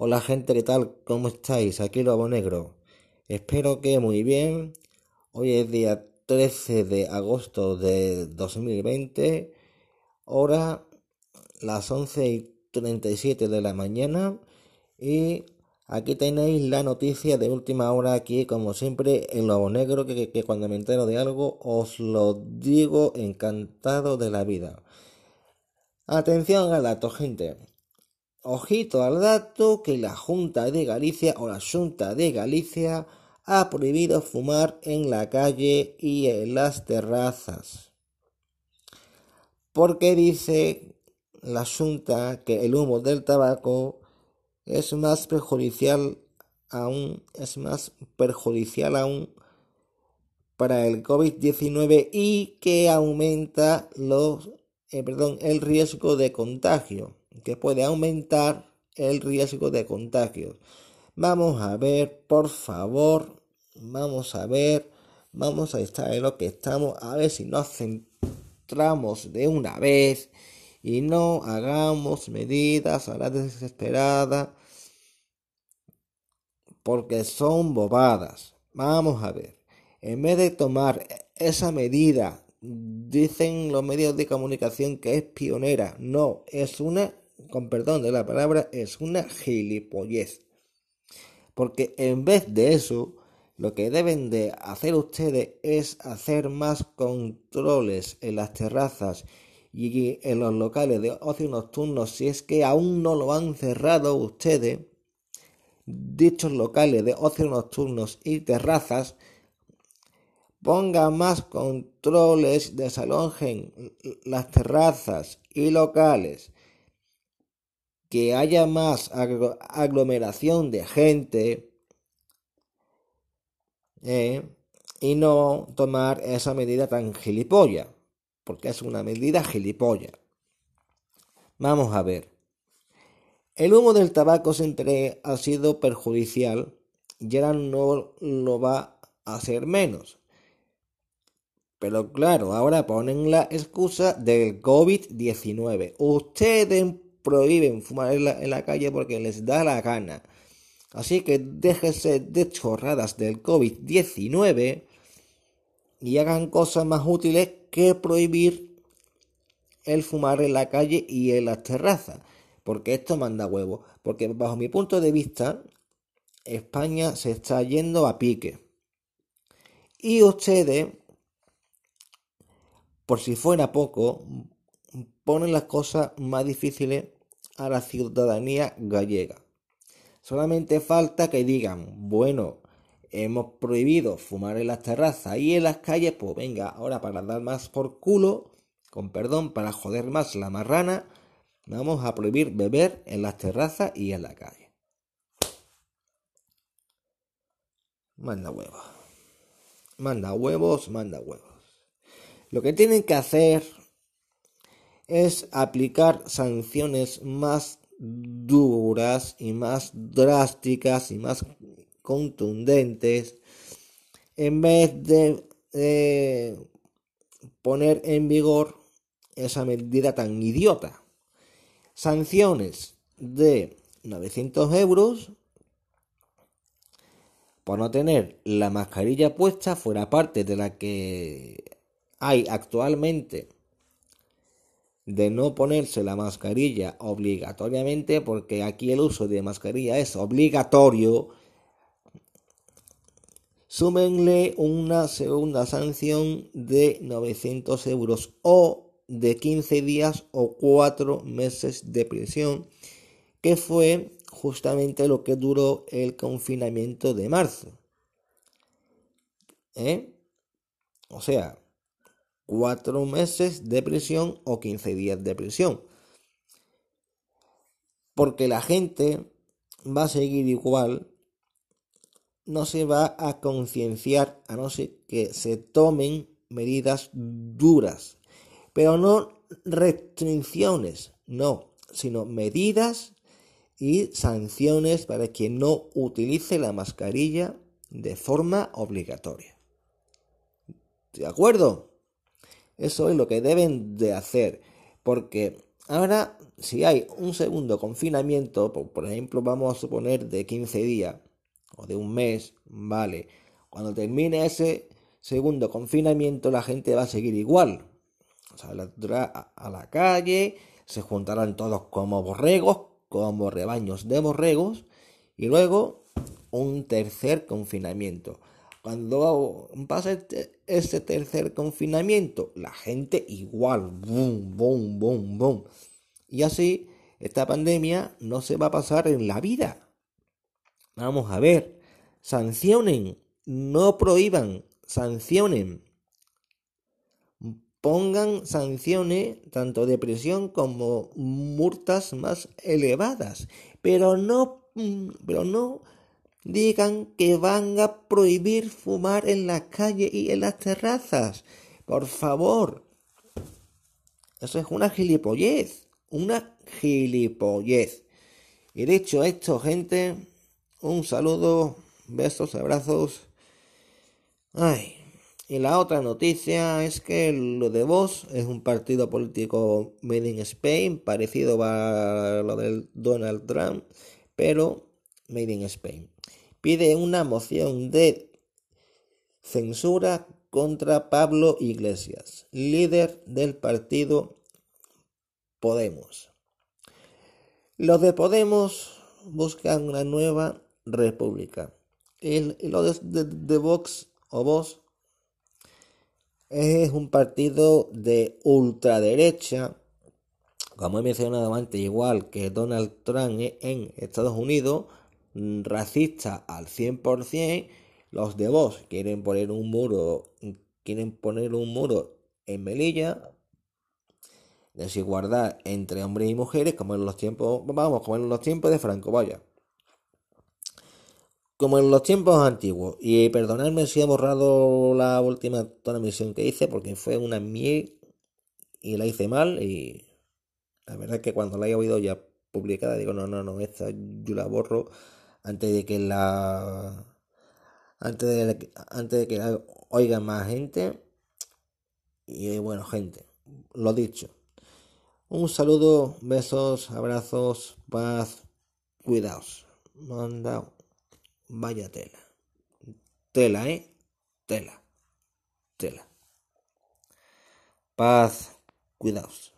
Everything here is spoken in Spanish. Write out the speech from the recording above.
Hola gente, ¿qué tal? ¿Cómo estáis? Aquí Lobo Negro. Espero que muy bien. Hoy es día 13 de agosto de 2020. Hora las 11 y 37 de la mañana. Y aquí tenéis la noticia de última hora aquí, como siempre, en Lobo Negro, que, cuando me entero de algo os lo digo encantado de la vida. Atención al dato, gente. Ojito al dato que la Junta de Galicia o la Junta de Galicia ha prohibido fumar en la calle y en las terrazas. Porque dice la Junta que el humo del tabaco es más perjudicial aún, es más perjudicial aún para el COVID-19 y que aumenta los eh, perdón, el riesgo de contagio, que puede aumentar el riesgo de contagio. Vamos a ver, por favor, vamos a ver, vamos a estar en lo que estamos, a ver si nos centramos de una vez y no hagamos medidas a la desesperada porque son bobadas. Vamos a ver, en vez de tomar esa medida dicen los medios de comunicación que es pionera. No, es una, con perdón de la palabra, es una gilipollez. Porque en vez de eso, lo que deben de hacer ustedes es hacer más controles en las terrazas y en los locales de ocio nocturno si es que aún no lo han cerrado ustedes. Dichos locales de ocio nocturnos y terrazas ponga más controles, desalojen las terrazas y locales, que haya más aglomeración de gente eh, y no tomar esa medida tan gilipollas, porque es una medida gilipollas. Vamos a ver. El humo del tabaco siempre ha sido perjudicial y ahora no lo va a hacer menos. Pero claro, ahora ponen la excusa del COVID-19. Ustedes prohíben fumar en la, calle porque les da la gana. Así que déjense de chorradas del COVID-19 y hagan cosas más útiles que prohibir el fumar en la calle y en las terrazas. Porque esto manda huevo. Porque bajo mi punto de vista, España se está yendo a pique. Y ustedes por si fuera poco, ponen las cosas más difíciles a la ciudadanía gallega. Solamente falta que digan, bueno, hemos prohibido fumar en las terrazas y en las calles, pues venga, ahora para dar más por culo, con perdón, para joder más la marrana, vamos a prohibir beber en las terrazas y en la calle. Manda huevos. Manda huevos, manda huevos. Lo que tienen que hacer es aplicar sanciones más duras y más drásticas y más contundentes en vez de poner en vigor esa medida tan idiota. Sanciones de 900 euros por no tener la mascarilla puesta fuera parte de la que hay actualmente de no ponerse la mascarilla obligatoriamente, porque aquí el uso de mascarilla es obligatorio, súmenle una segunda sanción de 900 euros o de 15 días o 4 meses de prisión, que fue justamente lo que duró el confinamiento de marzo. ¿Eh? O sea, cuatro meses de prisión o 15 días de prisión. Porque la gente va a seguir igual, no se va a concienciar a no ser que se tomen medidas duras, pero no restricciones, no, sino medidas y sanciones para quien no utilice la mascarilla de forma obligatoria. ¿De acuerdo? Eso es lo que deben de hacer, porque Ahora, si hay un segundo confinamiento, por, ejemplo, vamos a suponer de 15 días o de un mes, vale, cuando termine ese segundo confinamiento la gente va a seguir igual. O sea, a la calle, se juntarán todos como borregos, como rebaños de borregos, y luego un tercer confinamiento. Cuando pasa este, este, tercer confinamiento, la gente igual, boom, boom, boom, boom. Y así, esta pandemia no se va a pasar en la vida. Vamos a ver, sancionen, no prohíban, sancionen. Pongan sanciones tanto de prisión como multas más elevadas, pero no, pero no digan que van a prohibir fumar en la calle y en las terrazas. Por favor. Eso es una gilipollez. Una gilipollez. Y dicho esto, gente, un saludo, besos, abrazos. Ay. Y la otra noticia es que lo de Vox es un partido político made in Spain, parecido a lo del Donald Trump, pero made in Spain pide una moción de censura contra Pablo Iglesias, líder del partido Podemos. Los de Podemos buscan una nueva república. Y los de, Vox o Vox es un partido de ultraderecha, como he mencionado antes, igual que Donald Trump en Estados Unidos, racista al 100%, los de vos quieren poner un muro, quieren poner un muro en Melilla, desigualdad entre hombres y mujeres, como en los tiempos, vamos, como en los tiempos de Franco, vaya. Como en los tiempos antiguos. Y perdonadme si he borrado la última transmisión que hice, porque fue una miel y la hice mal. Y la verdad es que cuando la he oído ya publicada, digo, no, no, no, esta yo la borro antes de que la antes de, antes de que la oiga más gente y bueno gente lo dicho. Un saludo besos abrazos paz cuidaos. Manda vaya tela. Tela eh tela. Tela. Paz cuidaos